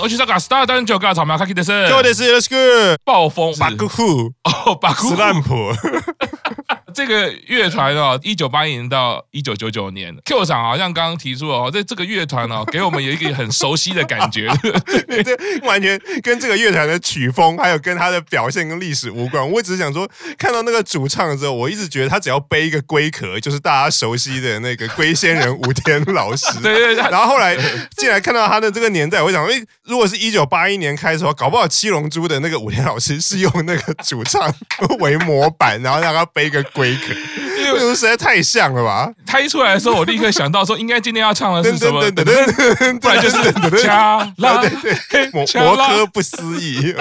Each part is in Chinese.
我去找个 star 单九个草莓卡基的是，今日ですよろしく。暴风バックフ哦，巴库斯兰普。 这个乐团哦，一九八一年到一九九九年，Q 厂好像刚刚提出哦，这这个乐团哦，给我们有一个很熟悉的感觉，对，这完全跟这个乐团的曲风，还有跟他的表现跟历史无关。我只是想说，看到那个主唱的时候，我一直觉得他只要背一个龟壳，就是大家熟悉的那个龟仙人武天老师。对 对对。然后后来进来看到他的这个年代，我想，哎，如果是一九八一年开始的话，搞不好七龙珠的那个武天老师是用那个主唱为模板，然后让他背一个龟壳。因为实在太像了吧！他一出来的时候，我立刻想到说，应该今天要唱的是什么？不然就是加拉，摩摩诃不思议。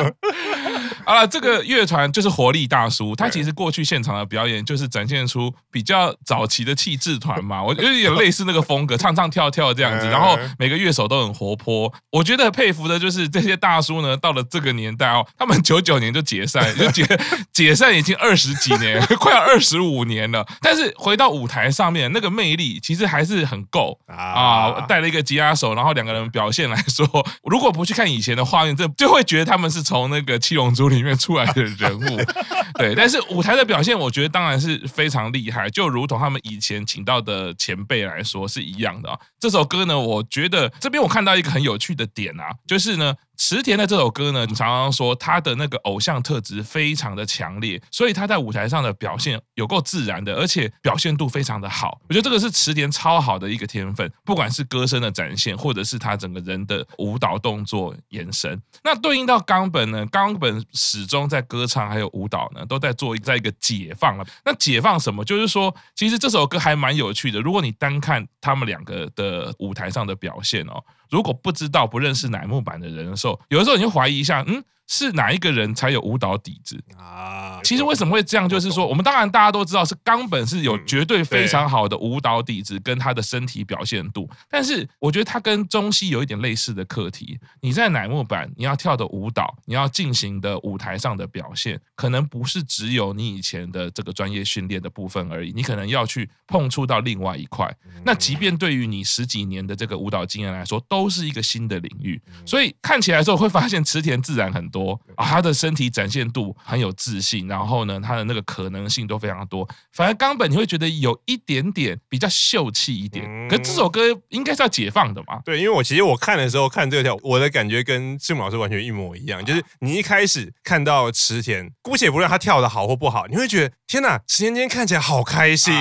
好了，这个乐团就是活力大叔，他其实过去现场的表演就是展现出比较早期的气质团嘛，我觉得有类似那个风格，唱唱跳跳这样子，然后每个乐手都很活泼。我觉得佩服的就是这些大叔呢，到了这个年代哦，他们九九年就解散，就解 解散已经二十几年，快要二十五年了。但是回到舞台上面，那个魅力其实还是很够啊！带了一个吉他手，然后两个人表现来说，如果不去看以前的画面，这就会觉得他们是从那个七龙珠里面出来的人物。对，但是舞台的表现，我觉得当然是非常厉害，就如同他们以前请到的前辈来说是一样的。这首歌呢，我觉得这边我看到一个很有趣的点啊，就是呢。池田的这首歌呢，你常常说他的那个偶像特质非常的强烈，所以他在舞台上的表现有够自然的，而且表现度非常的好。我觉得这个是池田超好的一个天分，不管是歌声的展现，或者是他整个人的舞蹈动作延伸。那对应到冈本呢，冈本始终在歌唱还有舞蹈呢，都在做在一个解放了。那解放什么？就是说，其实这首歌还蛮有趣的。如果你单看他们两个的舞台上的表现哦。如果不知道不认识乃木坂的人的时候，有的时候你就怀疑一下，嗯。是哪一个人才有舞蹈底子啊？其实为什么会这样？就是说，我们当然大家都知道是冈本是有绝对非常好的舞蹈底子跟他的身体表现度，但是我觉得他跟中西有一点类似的课题。你在乃木坂，你要跳的舞蹈，你要进行的舞台上的表现，可能不是只有你以前的这个专业训练的部分而已，你可能要去碰触到另外一块。那即便对于你十几年的这个舞蹈经验来说，都是一个新的领域。所以看起来的时候会发现池田自然很多。啊，他的身体展现度很有自信，然后呢，他的那个可能性都非常多。反而冈本你会觉得有一点点比较秀气一点，可这首歌应该是要解放的嘛？对，因为我其实我看的时候看这个跳，我的感觉跟志木老师完全一模一样，就是你一开始看到池田，姑且不论他跳的好或不好，你会觉得天哪，池田今天看起来好开心。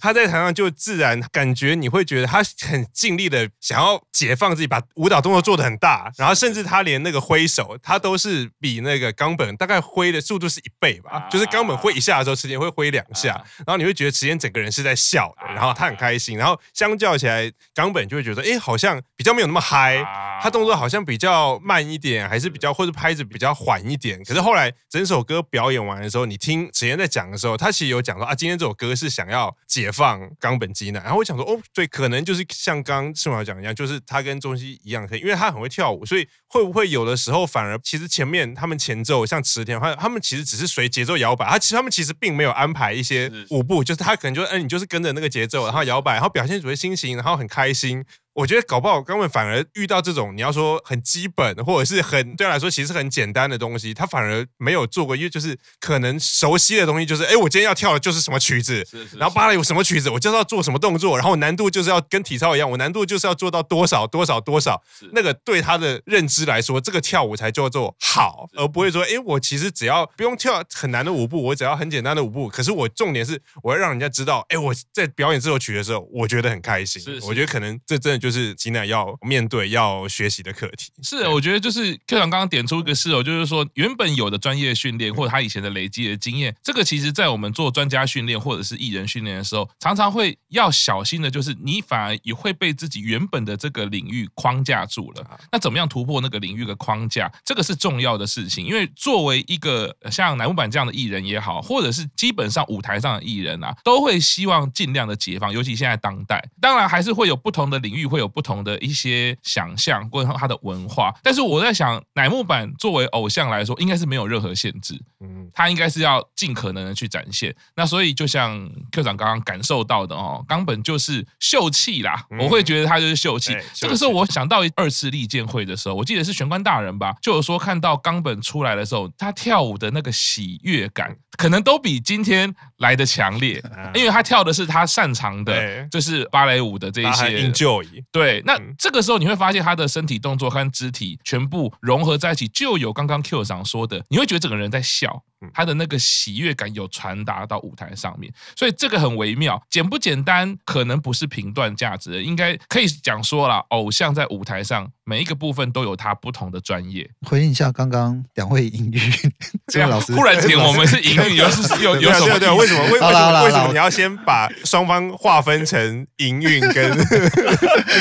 他在台上就自然感觉，你会觉得他很尽力的想要解放自己，把舞蹈动作做的很大，然后甚至他连那个挥手，他都是比那个冈本大概挥的速度是一倍吧，就是冈本挥一下的时候，池田会挥两下，然后你会觉得池田整个人是在笑的，然后他很开心，然后相较起来，冈本就会觉得，哎，好像比较没有那么嗨，他动作好像比较慢一点，还是比较或者拍子比较缓一点。可是后来整首歌表演完的时候，你听池田在讲的时候，他其实有讲说啊，今天这首歌是想要解。解放冈本基奈，然后我想说，哦，对，可能就是像刚赤毛讲一样，就是他跟中西一样，可以，因为他很会跳舞，所以会不会有的时候反而其实前面他们前奏像池田，他他们其实只是随节奏摇摆，他其实他们其实并没有安排一些舞步，就是他可能就哎，你就是跟着那个节奏，然后摇摆，然后表现出的心情，然后很开心。我觉得搞不好，冈本反而遇到这种你要说很基本或者是很对他来说其实很简单的东西，他反而没有做过，因为就是可能熟悉的东西就是，哎，我今天要跳的就是什么曲子，然后芭蕾有什么曲子，我就是要做什么动作，然后难度就是要跟体操一样，我难度就是要做到多少多少多少，那个对他的认知来说，这个跳舞才叫做好，而不会说，哎，我其实只要不用跳很难的舞步，我只要很简单的舞步，可是我重点是我要让人家知道，哎，我在表演这首曲的时候，我觉得很开心，我觉得可能这真的就。就是吉乃要面对、要学习的课题。是，我觉得就是 Q 长刚刚点出一个事哦，就是说原本有的专业训练或者他以前的累积的经验，这个其实在我们做专家训练或者是艺人训练的时候，常常会要小心的，就是你反而也会被自己原本的这个领域框架住了。那怎么样突破那个领域的框架？这个是重要的事情，因为作为一个像乃木坂这样的艺人也好，或者是基本上舞台上的艺人啊，都会希望尽量的解放，尤其现在当代，当然还是会有不同的领域会。会有不同的一些想象，或者他的文化。但是我在想，乃木坂作为偶像来说，应该是没有任何限制，嗯，他应该是要尽可能的去展现。那所以就像科长刚刚感受到的哦，冈本就是秀气啦，我会觉得他就是秀气。这个时候我想到二次立剑会的时候，我记得是玄关大人吧，就有说看到冈本出来的时候，他跳舞的那个喜悦感，可能都比今天来的强烈，因为他跳的是他擅长的，就是芭蕾舞的这一些。Enjoy。对，那这个时候你会发现他的身体动作和肢体全部融合在一起，就有刚刚 Q 长说的，你会觉得整个人在笑。他的那个喜悦感有传达到舞台上面，所以这个很微妙。简不简单，可能不是评断价值的，应该可以讲说啦，偶像在舞台上每一个部分都有他不同的专业。回应一下刚刚两位隐喻，这样老师忽然间我们是隐喻，又是有有什么？对，为什么？为为什么？为什么你要先把双方划分成营运跟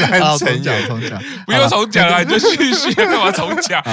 男成员？重讲，不用重讲了，你就继续 干嘛重讲？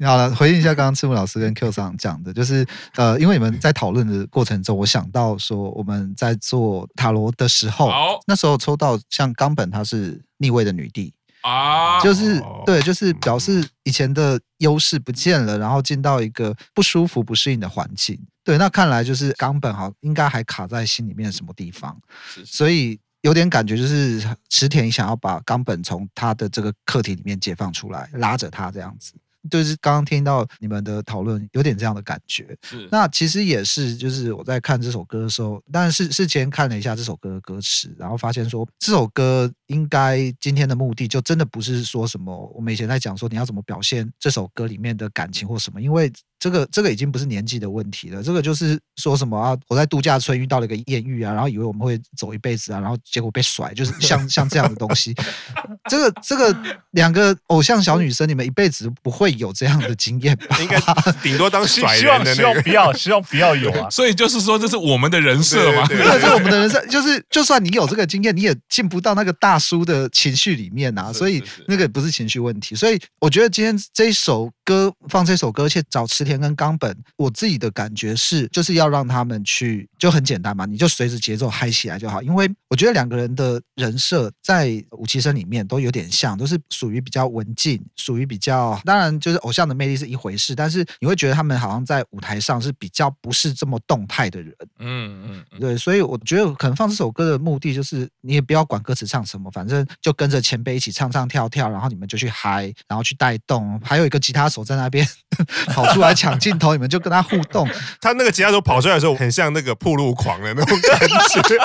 好了，回应一下刚刚赤木老师跟 Q 上讲的，就是。呃，因为你们在讨论的过程中，我想到说我们在做塔罗的时候，那时候抽到像冈本，她是逆位的女帝啊，就是对，就是表示以前的优势不见了，然后进到一个不舒服、不适应的环境。对，那看来就是冈本哈应该还卡在心里面什么地方，所以有点感觉就是池田想要把冈本从他的这个课题里面解放出来，拉着他这样子。就是刚刚听到你们的讨论，有点这样的感觉。是，那其实也是，就是我在看这首歌的时候，但是事前看了一下这首歌的歌词，然后发现说这首歌应该今天的目的就真的不是说什么我们以前在讲说你要怎么表现这首歌里面的感情或什么，因为。这个这个已经不是年纪的问题了，这个就是说什么啊？我在度假村遇到了一个艳遇啊，然后以为我们会走一辈子啊，然后结果被甩，就是 像像这样的东西。这个这个 两个偶像小女生，你们一辈子不会有这样的经验吧？应该顶多当甩人的那个。希望不要，希望不要有啊。所以就是说，这是我们的人设嘛？对，这是我们的人设。就是就算你有这个经验，你也进不到那个大叔的情绪里面啊。所以那个不是情绪问题。所以我觉得今天这一首歌放这首歌，而且找池田跟冈本。我自己的感觉是，就是要让他们去，就很简单嘛，你就随着节奏嗨起来就好。因为我觉得两个人的人设在五期生里面都有点像，都是属于比较文静，属于比较，当然就是偶像的魅力是一回事，但是你会觉得他们好像在舞台上是比较不是这么动态的人。嗯嗯，对，所以我觉得可能放这首歌的目的就是，你也不要管歌词唱什么，反正就跟着前辈一起唱唱跳跳，然后你们就去嗨，然后去带动，还有一个吉他手在那边 跑出来抢镜头，你们就。跟他互动，他那个吉他手跑出来的时候，很像那个铺路狂的那种感觉。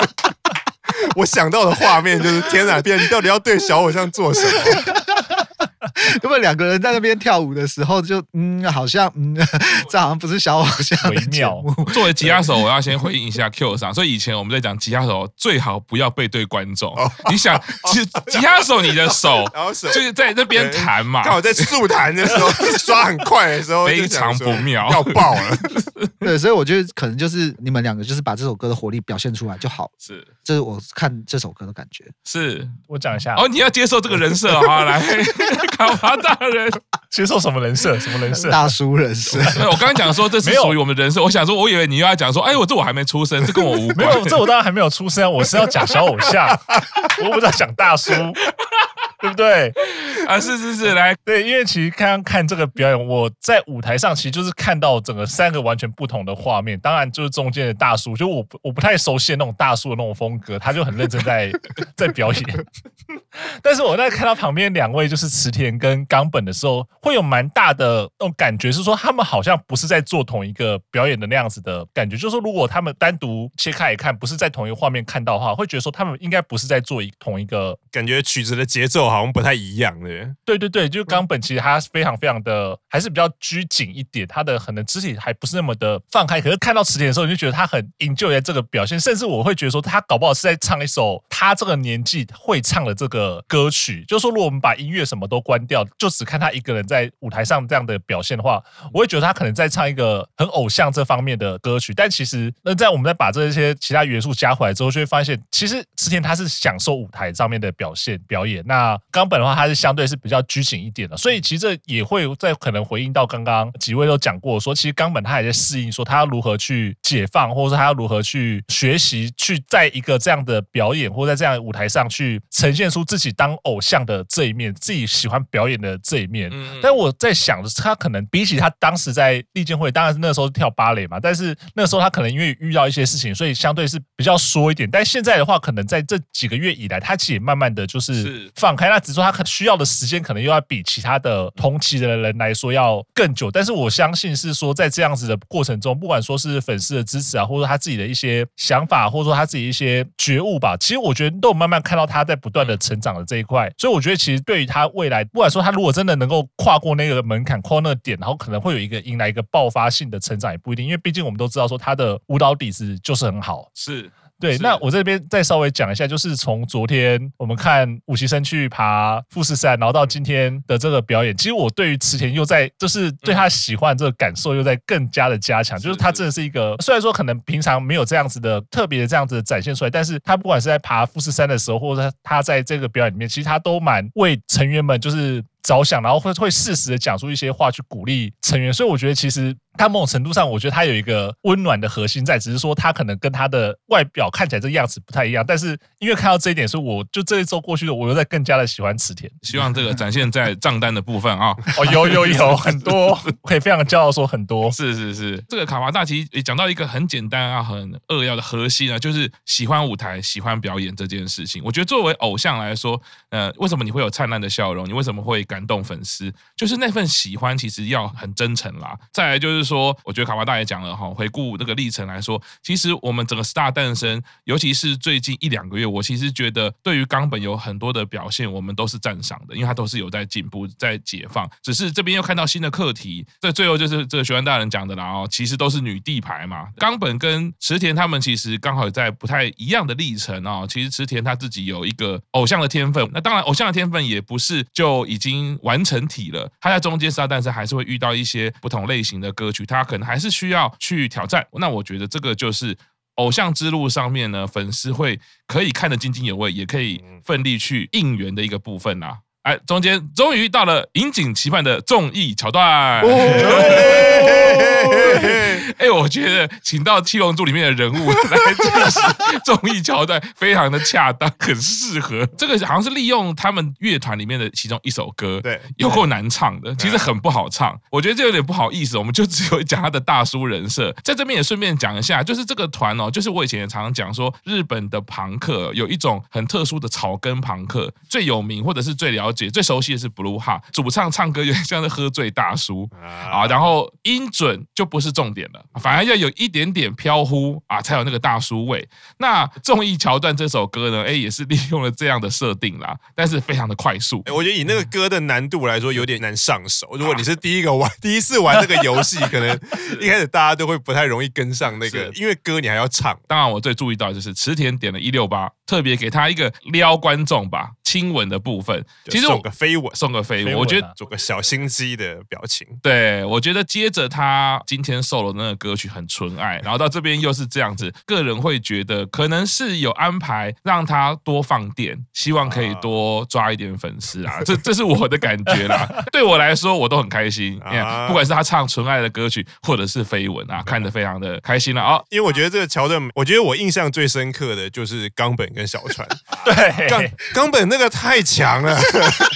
我想到的画面就是：天哪，别人你到底要对小偶像做什么？因为两个人在那边跳舞的时候就，就嗯，好像嗯，这好像不是小偶像的节目。微妙。作为吉他手，我要先回应一下 Q 上。所以以前我们在讲吉他手最好不要背对观众。哦、你想，吉 吉他手你的手就是在那边弹嘛，刚好在速弹的时候刷很快的时候，非常不妙，要爆了。对，所以我觉得可能就是你们两个就是把这首歌的活力表现出来就好。是，这是我看这首歌的感觉。是我讲一下哦，你要接受这个人设啊，来。卡巴大人接受什么人设？什么人设？大叔人设。我刚刚讲说这是属于我们人设，我想说，我以为你又要讲说，哎，我这我还没出生，这跟我无关。没有，这我当然还没有出生，我是要讲小偶像，我不是要讲大叔。对不对？啊，是是是，来，对，因为其实刚刚看这个表演，我在舞台上其实就是看到整个三个完全不同的画面。当然，就是中间的大叔，就我我不太熟悉的那种大叔的那种风格，他就很认真在在表演。但是我在看到旁边两位就是池田跟冈本的时候，会有蛮大的那种感觉，是说他们好像不是在做同一个表演的那样子的感觉。就是说，如果他们单独切开来看，不是在同一个画面看到的话，会觉得说他们应该不是在做一同一个感觉曲子的节奏。好像不太一样的，对对对，就是冈本其实他非常非常的还是比较拘谨一点，他的可能肢体还不是那么的放开。可是看到池田的时候，你就觉得他很 enjoy 在这个表现，甚至我会觉得说他搞不好是在唱一首他这个年纪会唱的这个歌曲。就是说，如果我们把音乐什么都关掉，就只看他一个人在舞台上这样的表现的话，我会觉得他可能在唱一个很偶像这方面的歌曲。但其实，那在我们再把这些其他元素加回来之后，就会发现，其实池田他是享受舞台上面的表现表演。那冈本的话，他是相对是比较拘谨一点的，所以其实这也会在可能回应到刚刚几位都讲过，说其实冈本他也在适应，说他要如何去解放，或者说他要如何去学习，去在一个这样的表演或在这样的舞台上去呈现出自己当偶像的这一面，自己喜欢表演的这一面。嗯但我在想的是，他可能比起他当时在立剑会，当然是那时候是跳芭蕾嘛，但是那时候他可能因为遇到一些事情，所以相对是比较缩一点。但现在的话，可能在这几个月以来，他其实也慢慢的就是放开。那只是说他可需要的时间，可能又要比其他的同期的人来说要更久。但是我相信是说，在这样子的过程中，不管说是粉丝的支持啊，或者说他自己的一些想法，或者说他自己一些觉悟吧，其实我觉得都有慢慢看到他在不断的成长的这一块。所以我觉得，其实对于他未来，不管说他如果真的能够跨过那个门槛，跨那个点，然后可能会有一个迎来一个爆发性的成长，也不一定。因为毕竟我们都知道说他的舞蹈底子就是很好，是。对，那我这边再稍微讲一下，就是从昨天我们看武崎生去爬富士山，然后到今天的这个表演，其实我对于池田又在，就是对他喜欢这个感受又在更加的加强，就是他真的是一个，虽然说可能平常没有这样子的特别的这样子的展现出来，但是他不管是在爬富士山的时候，或者他他在这个表演里面，其实他都蛮为成员们就是着想，然后会会适时的讲出一些话去鼓励成员，所以我觉得其实。他某种程度上，我觉得他有一个温暖的核心在，只是说他可能跟他的外表看起来这个样子不太一样。但是因为看到这一点，所以我就这一周过去了，我又在更加的喜欢池田。希望这个展现在账单的部分啊，哦，有有有很多，可以非常骄傲说很多。是是是，这个卡瓦大其实也讲到一个很简单啊、很扼要的核心啊，就是喜欢舞台、喜欢表演这件事情。我觉得作为偶像来说，呃，为什么你会有灿烂的笑容？你为什么会感动粉丝？就是那份喜欢其实要很真诚啦。再来就是说，我觉得卡华大。爷讲了哈，回顾这个历程来说，其实我们整个 Star 诞生，尤其是最近一两个月，我其实觉得对于冈本有很多的表现，我们都是赞赏的，因为他都是有在进步，在解放。只是这边又看到新的课题，这最后就是这个学员大人讲的啦哦，其实都是女帝牌嘛。冈本跟池田他们其实刚好在不太一样的历程啊。其实池田他自己有一个偶像的天分，那当然偶像的天分也不是就已经完成体了，他在中间杀，但是还是会遇到一些不同类型的歌曲，他可能还是。需要去挑战，那我觉得这个就是偶像之路上面呢，粉丝会可以看得津津有味，也可以奋力去应援的一个部分啦。哎，中间终于到了引颈期盼的综艺桥段。哎，我觉得请到《七龙珠》里面的人物来进行 综艺桥段，非常的恰当，很适合。这个好像是利用他们乐团里面的其中一首歌，对，又够难唱的，其实很不好唱。我觉得这有点不好意思，我们就只有讲他的大叔人设，在这边也顺便讲一下，就是这个团哦，就是我以前也常常讲说，日本的朋克有一种很特殊的草根朋克，最有名或者是最了解、最熟悉的是 Blue Heart，主唱唱歌有点像是喝醉大叔啊，然后音准就不是重点了。反而要有一点点飘忽啊，才有那个大叔味。那综艺桥段这首歌呢，哎，也是利用了这样的设定啦，但是非常的快速。我觉得以那个歌的难度来说，有点难上手。如果你是第一个玩、第一次玩这个游戏，可能一开始大家都会不太容易跟上那个，因为歌你还要唱。当然，我最注意到就是池田点了一六八，特别给他一个撩观众吧。亲吻的部分，其实送个飞吻，送个飞吻，我觉得做个小心机的表情。对，我觉得接着他今天 solo 那个歌曲很纯爱，然后到这边又是这样子，个人会觉得可能是有安排让他多放电，希望可以多抓一点粉丝啊，这这是我的感觉啦。对我来说，我都很开心，不管是他唱纯爱的歌曲，或者是飞吻啊，看得非常的开心了啊。因为我觉得这个桥段，我觉得我印象最深刻的就是冈本跟小川，对，冈冈本那这个太强了，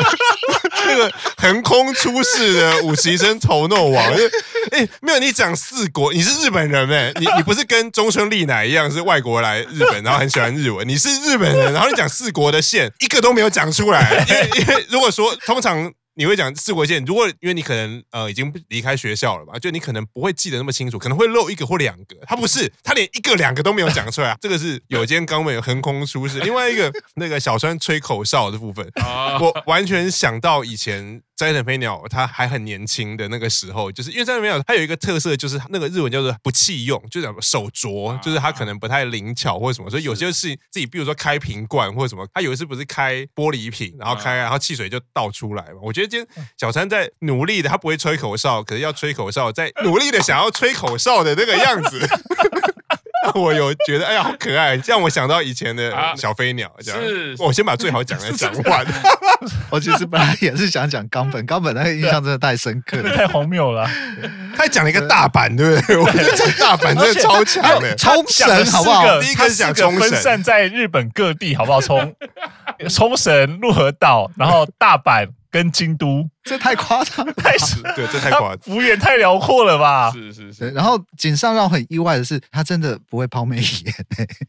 这个横空出世的武崎生头诺王，哎，没有你讲四国，你是日本人哎，你你不是跟中村丽乃一样是外国来日本，然后很喜欢日文，你是日本人，然后你讲四国的线，一个都没有讲出来，因为因为如果说通常。你会讲四国线，如果因为你可能呃已经离开学校了吧，就你可能不会记得那么清楚，可能会漏一个或两个。他不是，他连一个两个都没有讲出来，这个是有间冈本横空出世。另外一个那个小川吹口哨的部分，我完全想到以前。斋藤飞鸟他还很年轻的那个时候，就是因为斋藤飞鸟他有一个特色，就是那个日文叫做不弃用，就是手拙，就是他可能不太灵巧或者什么，所以有些事情自己，比如说开瓶罐或者什么，他有一次不是开玻璃瓶，然后开，然后汽水就倒出来嘛。我觉得今天小川在努力的，他不会吹口哨，可是要吹口哨，在努力的想要吹口哨的那个样子。我有觉得哎呀好可爱，让我想到以前的小飞鸟。这样是，我先把最好讲的讲完。我其实本来也是想讲冈本，冈本那个印象真的太深刻了，太荒谬了。他还讲了一个大阪，对不对？我觉得这大阪真的超强的，冲绳好不好？第一个是讲冲绳，分散在日本各地，好不好？从冲绳、鹿儿岛，然后大阪。跟京都，这太夸张，太是，对，这太夸张，幅员太辽阔了吧？是是是。然后井上让我很意外的是，他真的不会抛媚眼，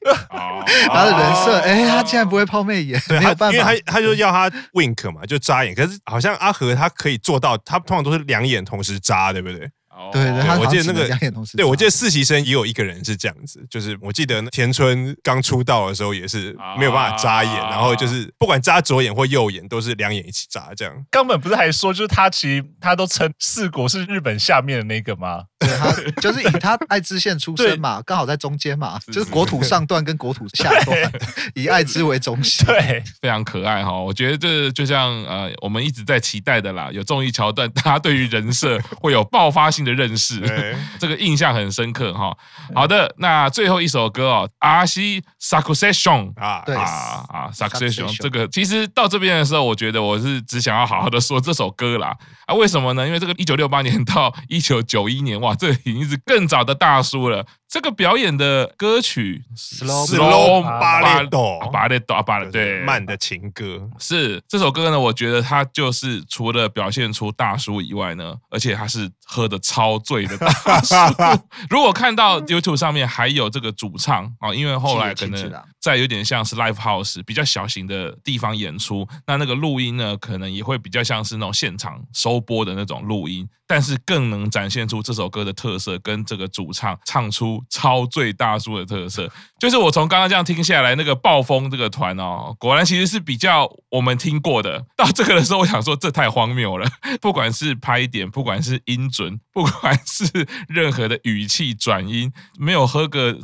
他的人设，哎，他竟然不会抛媚眼，没有办法，因为他他就要他 wink 嘛，就眨眼，可是好像阿和他可以做到，他通常都是两眼同时眨，对不对？对对，我记得那个，对，我记得实习生也有一个人是这样子，就是我记得田村刚出道的时候也是没有办法眨眼，然后就是不管眨左眼或右眼都是两眼一起眨这样。冈本不是还说，就是他其实他都称四国是日本下面的那个吗？对，他就是以他爱知县出身嘛，刚好在中间嘛，就是国土上段跟国土 下段，以爱知为中心，对，非常可爱哈。我觉得这就像呃，我们一直在期待的啦，有综艺桥段，大家对于人设会有爆发性的认识，这个印象很深刻哈。好的，那最后一首歌哦，阿西 Succession 啊，对啊啊 Succession 这个其实到这边的时候，我觉得我是只想要好好的说这首歌啦。啊，为什么呢？因为这个一九六八年到一九九一年，哇，这已经是更早的大叔了。这个表演的歌曲，Slow 巴列多，巴列多，巴列对，慢的情歌是这首歌呢。我觉得他就是除了表现出大叔以外呢，而且他是喝的超醉的大叔。如果看到 YouTube 上面还有这个主唱啊，因为后来可能在有点像是 Live House 比较小型的地方演出，那那个录音呢，可能也会比较像是那种现场收播的那种录音，但是更能展现出这首歌的特色，跟这个主唱唱出。超最大叔的特色，就是我从刚刚这样听下来，那个暴风这个团哦，果然其实是比较我们听过的。到这个的时候，我想说这太荒谬了，不管是拍点，不管是音准，不管是任何的语气转音，没有喝个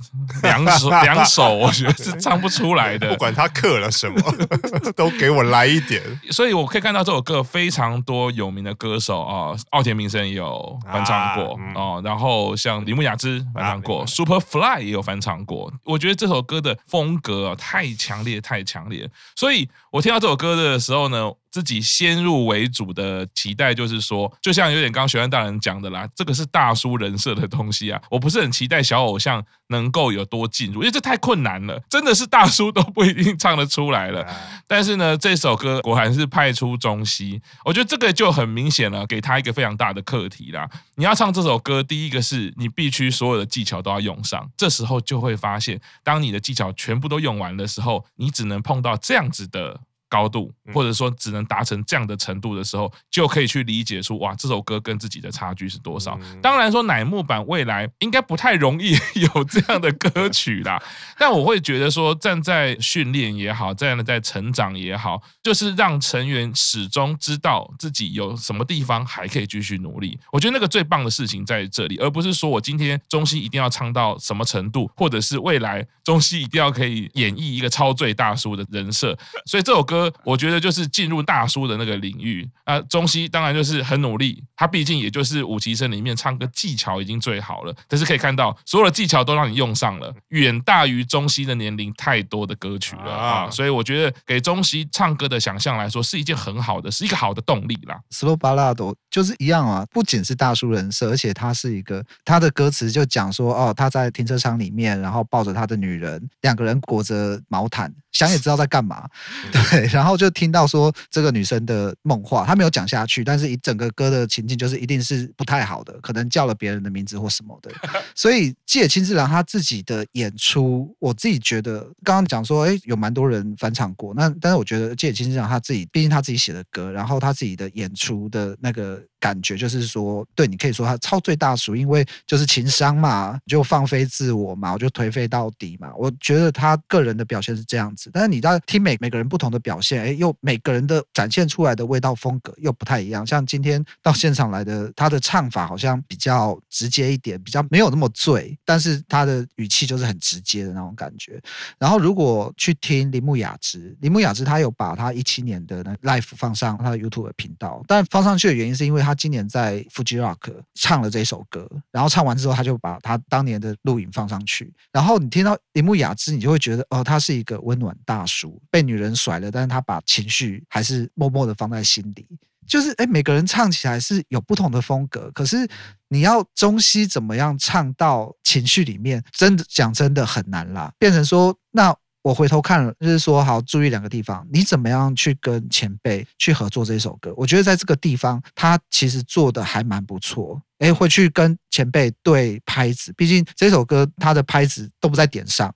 两手 两手，我觉得是唱不出来的。不管他刻了什么，都给我来一点。所以我可以看到这首歌非常多有名的歌手啊，奥田民生也有翻唱过哦，然后像铃木雅之翻唱过。Superfly 也有翻唱过，我觉得这首歌的风格啊，太强烈，太强烈，所以我听到这首歌的时候呢。自己先入为主的期待就是说，就像有点刚刚学院大人讲的啦，这个是大叔人设的东西啊，我不是很期待小偶像能够有多进入，因为这太困难了，真的是大叔都不一定唱得出来了。但是呢，这首歌果然是派出中西，我觉得这个就很明显了，给他一个非常大的课题啦。你要唱这首歌，第一个是你必须所有的技巧都要用上，这时候就会发现，当你的技巧全部都用完的时候，你只能碰到这样子的。高度，或者说只能达成这样的程度的时候，就可以去理解出哇，这首歌跟自己的差距是多少。当然说乃木坂未来应该不太容易有这样的歌曲啦，但我会觉得说，站在训练也好，站在成长也好，就是让成员始终知道自己有什么地方还可以继续努力。我觉得那个最棒的事情在这里，而不是说我今天中西一定要唱到什么程度，或者是未来中西一定要可以演绎一个超最大叔的人设。所以这首歌。我觉得就是进入大叔的那个领域啊，中西当然就是很努力，他毕竟也就是五级生里面唱歌技巧已经最好了，但是可以看到所有的技巧都让你用上了，远大于中西的年龄太多的歌曲了啊，所以我觉得给中西唱歌的想象来说是一件很好的，是一个好的动力啦。Slow Ballad 就是一样啊，不仅是大叔人设，而且他是一个他的歌词就讲说哦，他在停车场里面，然后抱着他的女人，两个人裹着毛毯。想也知道在干嘛，对，然后就听到说这个女生的梦话，她没有讲下去，但是一整个歌的情境就是一定是不太好的，可能叫了别人的名字或什么的。所以吉野清志郎他自己的演出，我自己觉得刚刚讲说，哎，有蛮多人返场过，那但是我觉得吉野清志郎他自己，毕竟他自己写的歌，然后他自己的演出的那个。感觉就是说，对，你可以说他超最大叔，因为就是情商嘛，就放飞自我嘛，我就颓废到底嘛。我觉得他个人的表现是这样子，但是你在听每每个人不同的表现，哎，又每个人的展现出来的味道风格又不太一样。像今天到现场来的，他的唱法好像比较直接一点，比较没有那么醉，但是他的语气就是很直接的那种感觉。然后如果去听铃木雅芝，铃木雅芝他有把他一七年的那 live 放上他的 YouTube 频道，但放上去的原因是因为他。他今年在 Fuji Rock 唱了这首歌，然后唱完之后，他就把他当年的录影放上去。然后你听到铃木雅之，你就会觉得哦，他是一个温暖大叔，被女人甩了，但是他把情绪还是默默的放在心里。就是哎，每个人唱起来是有不同的风格，可是你要中西怎么样唱到情绪里面，真的讲真的很难啦。变成说那。我回头看了，就是说，好，注意两个地方，你怎么样去跟前辈去合作这首歌？我觉得在这个地方，他其实做的还蛮不错。哎，会去跟前辈对拍子，毕竟这首歌他的拍子都不在点上。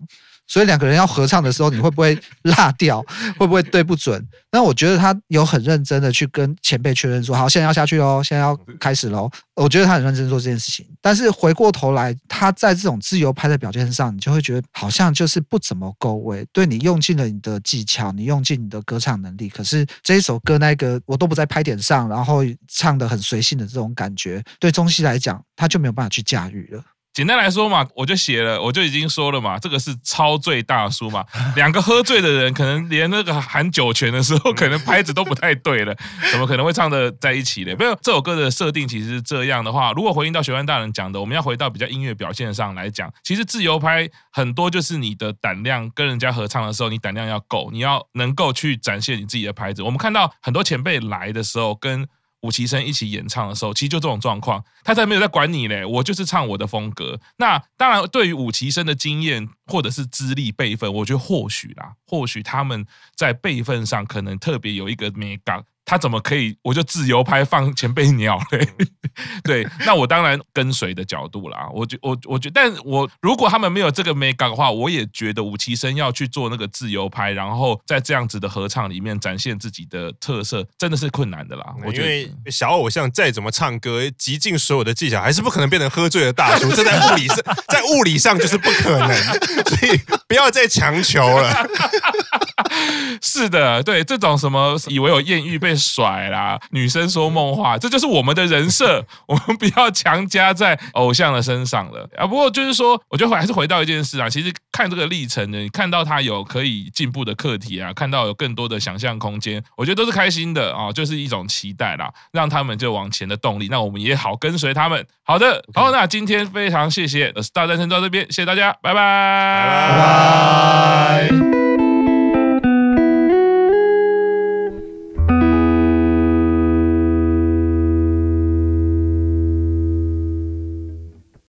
所以两个人要合唱的时候，你会不会 落掉？会不会对不准？那我觉得他有很认真的去跟前辈确认说：“好，现在要下去喽，现在要开始喽。”我觉得他很认真做这件事情。但是回过头来，他在这种自由拍的表现上，你就会觉得好像就是不怎么够位。对，你用尽了你的技巧，你用尽你的歌唱能力，可是这一首歌那个我都不在拍点上，然后唱得很随性的这种感觉，对中西来讲，他就没有办法去驾驭了。简单来说嘛，我就写了，我就已经说了嘛，这个是超醉大叔嘛。两个喝醉的人，可能连那个喊酒泉的时候，可能拍子都不太对了，怎么可能会唱的在一起呢？没有，这首歌的设定其实是这样的话，如果回应到学问大人讲的，我们要回到比较音乐表现上来讲，其实自由拍很多就是你的胆量跟人家合唱的时候，你胆量要够，你要能够去展现你自己的拍子。我们看到很多前辈来的时候跟。伍奇生一起演唱的时候，其实就这种状况，他才没有在管你嘞，我就是唱我的风格。那当然，对于伍奇生的经验或者是资历辈分，我觉得或许啦，或许他们在辈分上可能特别有一个美感。他怎么可以？我就自由拍放前辈鸟嘞？对，那我当然跟随的角度啦。我觉我我觉得，但我如果他们没有这个美感的话，我也觉得吴奇生要去做那个自由拍，然后在这样子的合唱里面展现自己的特色，真的是困难的啦。我觉得，小偶像再怎么唱歌，极尽所有的技巧，还是不可能变成喝醉的大叔。这在物理上，在物理上就是不可能，所以不要再强求了。是的，对这种什么以为有艳遇被甩啦，女生说梦话，这就是我们的人设，我们不要强加在偶像的身上了啊。不过就是说，我觉得还是回到一件事啊，其实看这个历程呢，你看到他有可以进步的课题啊，看到有更多的想象空间，我觉得都是开心的啊，就是一种期待啦，让他们就往前的动力，那我们也好跟随他们。好的，好，那今天非常谢谢 A Star 诞生到这边，谢谢大家，拜拜，拜拜。